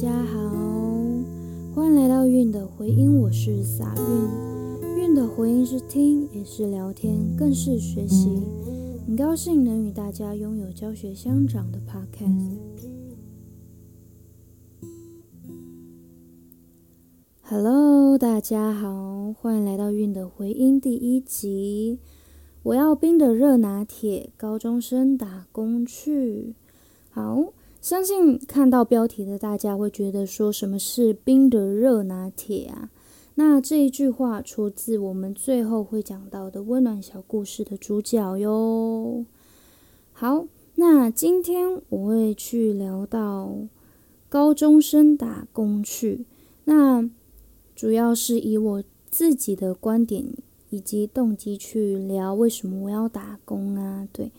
大家好，欢迎来到韵的回音，我是撒韵。韵的回音是听，也是聊天，更是学习。很高兴能与大家拥有教学相长的 Podcast。Hello，大家好，欢迎来到韵的回音第一集。我要冰的热拿铁，高中生打工去。好。相信看到标题的大家会觉得说什么是冰的热拿铁啊？那这一句话出自我们最后会讲到的温暖小故事的主角哟。好，那今天我会去聊到高中生打工去，那主要是以我自己的观点以及动机去聊为什么我要打工啊？对。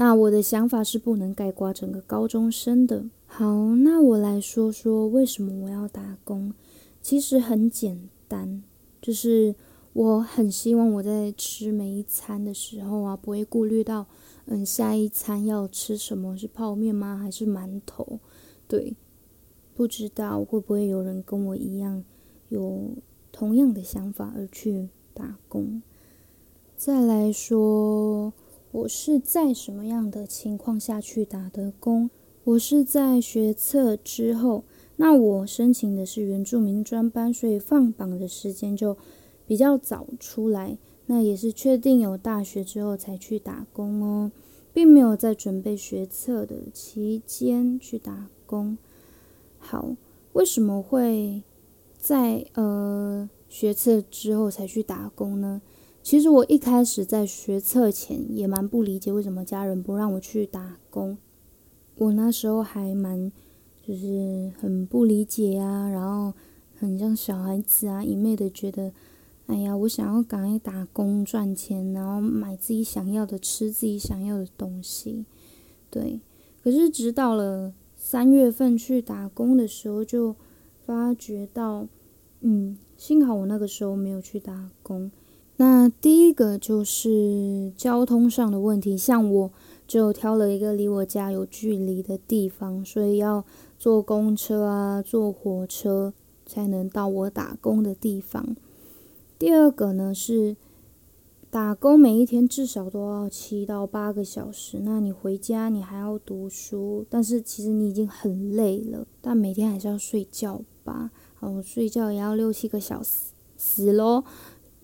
那我的想法是不能盖刮整个高中生的。好，那我来说说为什么我要打工。其实很简单，就是我很希望我在吃每一餐的时候啊，不会顾虑到，嗯，下一餐要吃什么是泡面吗？还是馒头？对，不知道会不会有人跟我一样有同样的想法而去打工。再来说。我是在什么样的情况下去打的工？我是在学测之后，那我申请的是原住民专班，所以放榜的时间就比较早出来。那也是确定有大学之后才去打工哦，并没有在准备学测的期间去打工。好，为什么会在呃学测之后才去打工呢？其实我一开始在学测前也蛮不理解为什么家人不让我去打工，我那时候还蛮就是很不理解啊，然后很像小孩子啊一昧的觉得，哎呀，我想要赶快打工赚钱，然后买自己想要的，吃自己想要的东西，对。可是直到了三月份去打工的时候，就发觉到，嗯，幸好我那个时候没有去打工。那第一个就是交通上的问题，像我就挑了一个离我家有距离的地方，所以要坐公车啊，坐火车才能到我打工的地方。第二个呢是打工每一天至少都要七到八个小时，那你回家你还要读书，但是其实你已经很累了，但每天还是要睡觉吧？哦，睡觉也要六七个小时，死喽！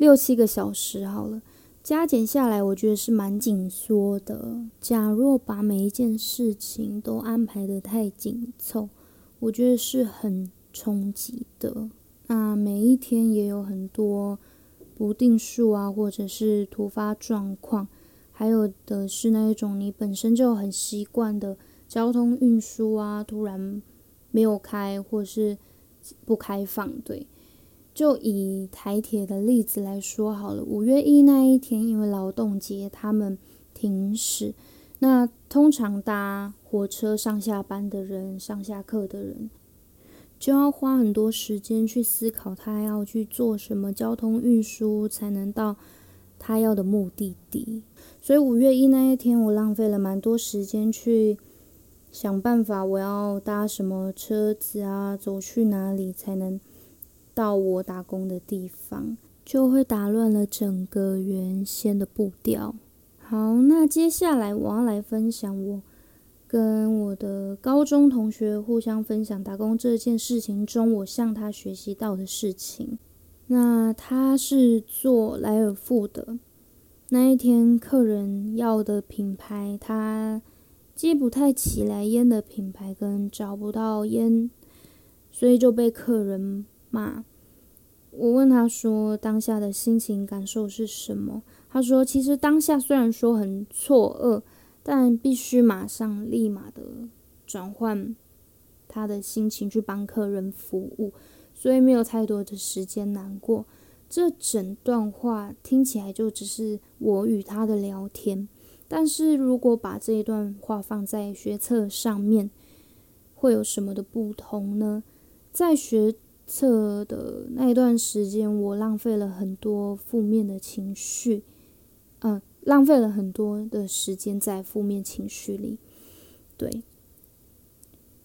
六七个小时好了，加减下来，我觉得是蛮紧缩的。假若把每一件事情都安排的太紧凑，我觉得是很冲击的。那每一天也有很多不定数啊，或者是突发状况，还有的是那一种你本身就很习惯的交通运输啊，突然没有开或是不开放，对。就以台铁的例子来说好了，五月一那一天，因为劳动节，他们停驶。那通常搭火车上下班的人、上下课的人，就要花很多时间去思考他要去做什么交通运输才能到他要的目的地。所以五月一那一天，我浪费了蛮多时间去想办法，我要搭什么车子啊，走去哪里才能。到我打工的地方，就会打乱了整个原先的步调。好，那接下来我要来分享我跟我的高中同学互相分享打工这件事情中，我向他学习到的事情。那他是做莱尔富的，那一天客人要的品牌，他接不太起来烟的品牌，跟找不到烟，所以就被客人。骂我问他说当下的心情感受是什么？他说其实当下虽然说很错愕，但必须马上立马的转换他的心情去帮客人服务，所以没有太多的时间难过。这整段话听起来就只是我与他的聊天，但是如果把这一段话放在学测上面，会有什么的不同呢？在学。测的那一段时间，我浪费了很多负面的情绪，嗯，浪费了很多的时间在负面情绪里。对，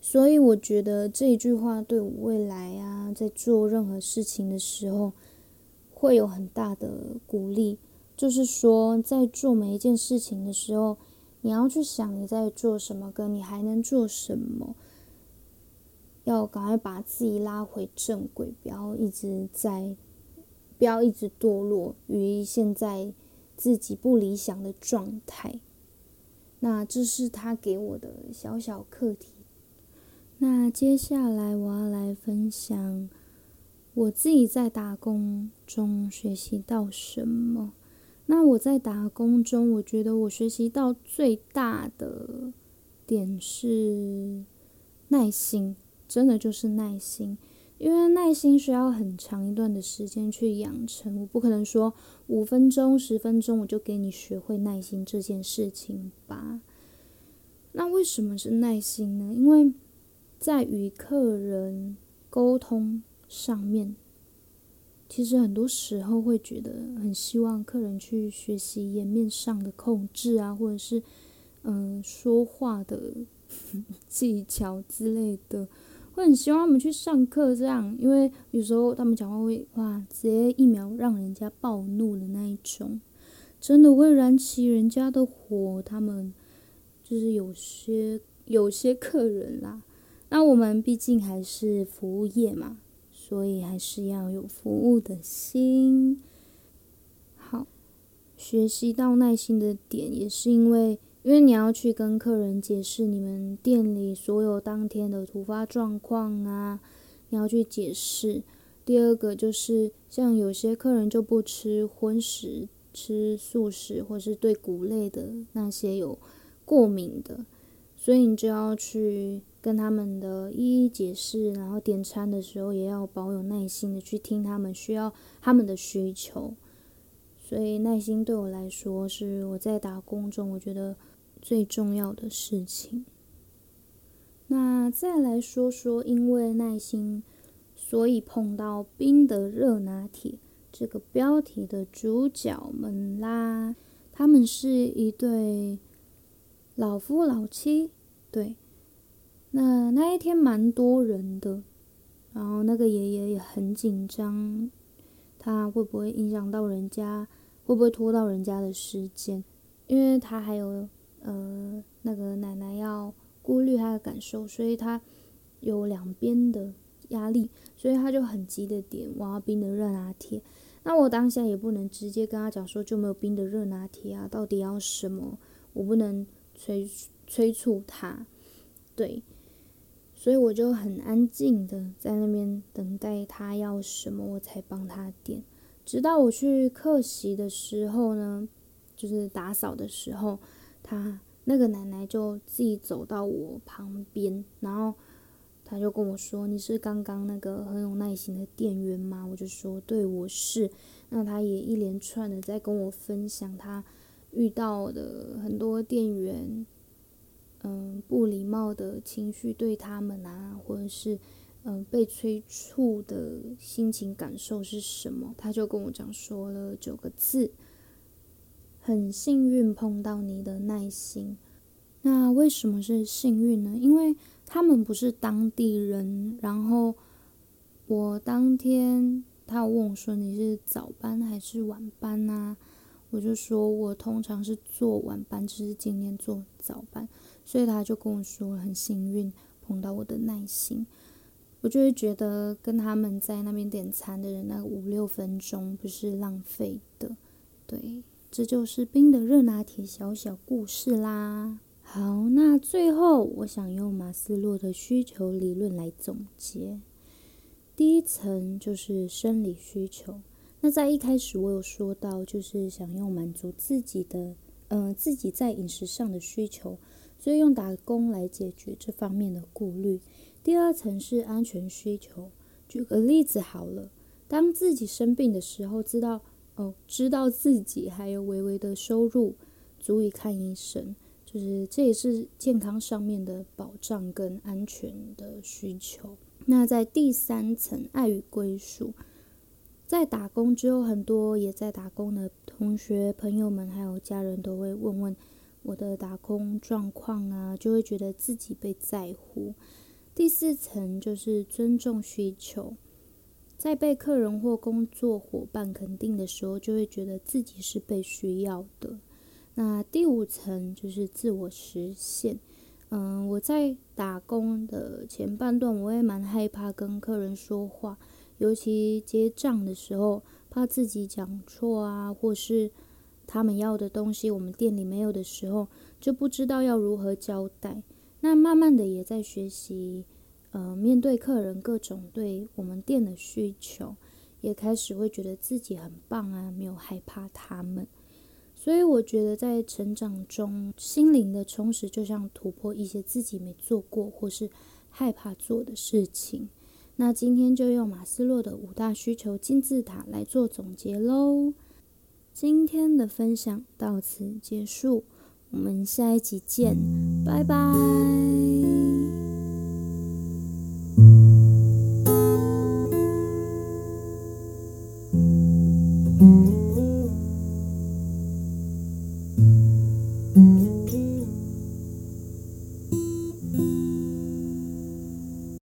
所以我觉得这一句话对我未来啊，在做任何事情的时候，会有很大的鼓励。就是说，在做每一件事情的时候，你要去想你在做什么，跟你还能做什么，要赶快把自己拉回正轨，不要一直在，不要一直堕落于现在自己不理想的状态。那这是他给我的小小课题。那接下来我要来分享我自己在打工中学习到什么。那我在打工中，我觉得我学习到最大的点是耐心，真的就是耐心。因为耐心需要很长一段的时间去养成，我不可能说五分钟、十分钟我就给你学会耐心这件事情吧。那为什么是耐心呢？因为在与客人沟通上面，其实很多时候会觉得很希望客人去学习颜面上的控制啊，或者是嗯说话的 技巧之类的，会很希望他们去上课这样，因为有时候他们讲话会哇，直接一秒让人家暴怒的那一种，真的会燃起人家的火。他们就是有些有些客人啦。那我们毕竟还是服务业嘛，所以还是要有服务的心。好，学习到耐心的点，也是因为，因为你要去跟客人解释你们店里所有当天的突发状况啊，你要去解释。第二个就是，像有些客人就不吃荤食，吃素食，或是对谷类的那些有过敏的，所以你就要去。跟他们的一一解释，然后点餐的时候也要保有耐心的去听他们需要他们的需求，所以耐心对我来说是我在打工中我觉得最重要的事情。那再来说说，因为耐心，所以碰到冰的热拿铁这个标题的主角们啦，他们是一对老夫老妻，对。那那一天蛮多人的，然后那个爷爷也很紧张，他会不会影响到人家，会不会拖到人家的时间？因为他还有呃那个奶奶要顾虑他的感受，所以他有两边的压力，所以他就很急的点我要冰的热拿铁。那我当下也不能直接跟他讲说就没有冰的热拿铁啊，到底要什么？我不能催催促他，对。所以我就很安静的在那边等待他要什么，我才帮他点。直到我去客席的时候呢，就是打扫的时候，他那个奶奶就自己走到我旁边，然后他就跟我说：“你是刚刚那个很有耐心的店员吗？”我就说：“对，我是。”那他也一连串的在跟我分享他遇到的很多店员。嗯，不礼貌的情绪对他们啊，或者是嗯被催促的心情感受是什么？他就跟我讲说了九个字：很幸运碰到你的耐心。那为什么是幸运呢？因为他们不是当地人。然后我当天他问我说：“你是早班还是晚班啊？”我就说我通常是做晚班，只是今天做早班。所以他就跟我说很幸运碰到我的耐心，我就会觉得跟他们在那边点餐的人那五六分钟不是浪费的。对，这就是冰的热拿铁小小故事啦。好，那最后我想用马斯洛的需求理论来总结。第一层就是生理需求，那在一开始我有说到，就是想用满足自己的，嗯，自己在饮食上的需求。所以用打工来解决这方面的顾虑。第二层是安全需求。举个例子好了，当自己生病的时候，知道哦，知道自己还有微微的收入，足以看医生，就是这也是健康上面的保障跟安全的需求。那在第三层，爱与归属，在打工之后，很多也在打工的同学、朋友们还有家人都会问问。我的打工状况啊，就会觉得自己被在乎。第四层就是尊重需求，在被客人或工作伙伴肯定的时候，就会觉得自己是被需要的。那第五层就是自我实现。嗯，我在打工的前半段，我也蛮害怕跟客人说话，尤其结账的时候，怕自己讲错啊，或是他们要的东西我们店里没有的时候，就不知道要如何交代。那慢慢的也在学习，呃，面对客人各种对我们店的需求，也开始会觉得自己很棒啊，没有害怕他们。所以我觉得，在成长中，心灵的充实就像突破一些自己没做过或是害怕做的事情。那今天就用马斯洛的五大需求金字塔来做总结喽。今天的分享到此结束，我们下一集见，拜拜。